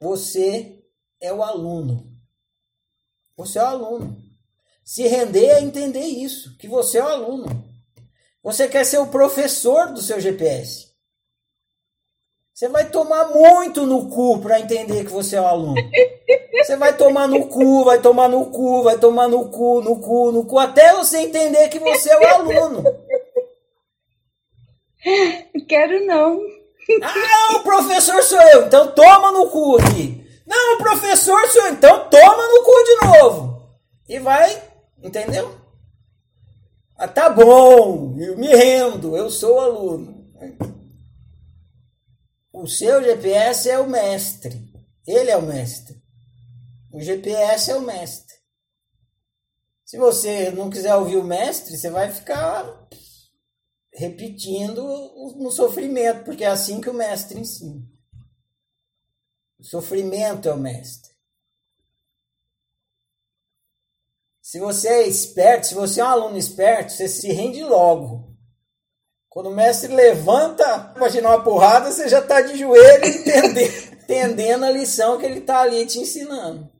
você é o aluno. Você é o aluno. Se render é entender isso, que você é o aluno. Você quer ser o professor do seu GPS. Você vai tomar muito no cu para entender que você é o aluno. Você vai tomar no cu, vai tomar no cu, vai tomar no cu, no cu, no cu, até você entender que você é o aluno. Quero não. Ah, o professor sou eu, então toma no cu aqui. Não, o professor sou eu, então toma no cu de novo. E vai, entendeu? Ah, tá bom, eu me rendo, eu sou aluno. O seu GPS é o mestre. Ele é o mestre. O GPS é o mestre. Se você não quiser ouvir o mestre, você vai ficar repetindo no sofrimento, porque é assim que o mestre ensina. O sofrimento é o mestre. Se você é esperto, se você é um aluno esperto, você se rende logo. Quando o mestre levanta para te dar uma porrada, você já está de joelho entendendo, entendendo a lição que ele está ali te ensinando.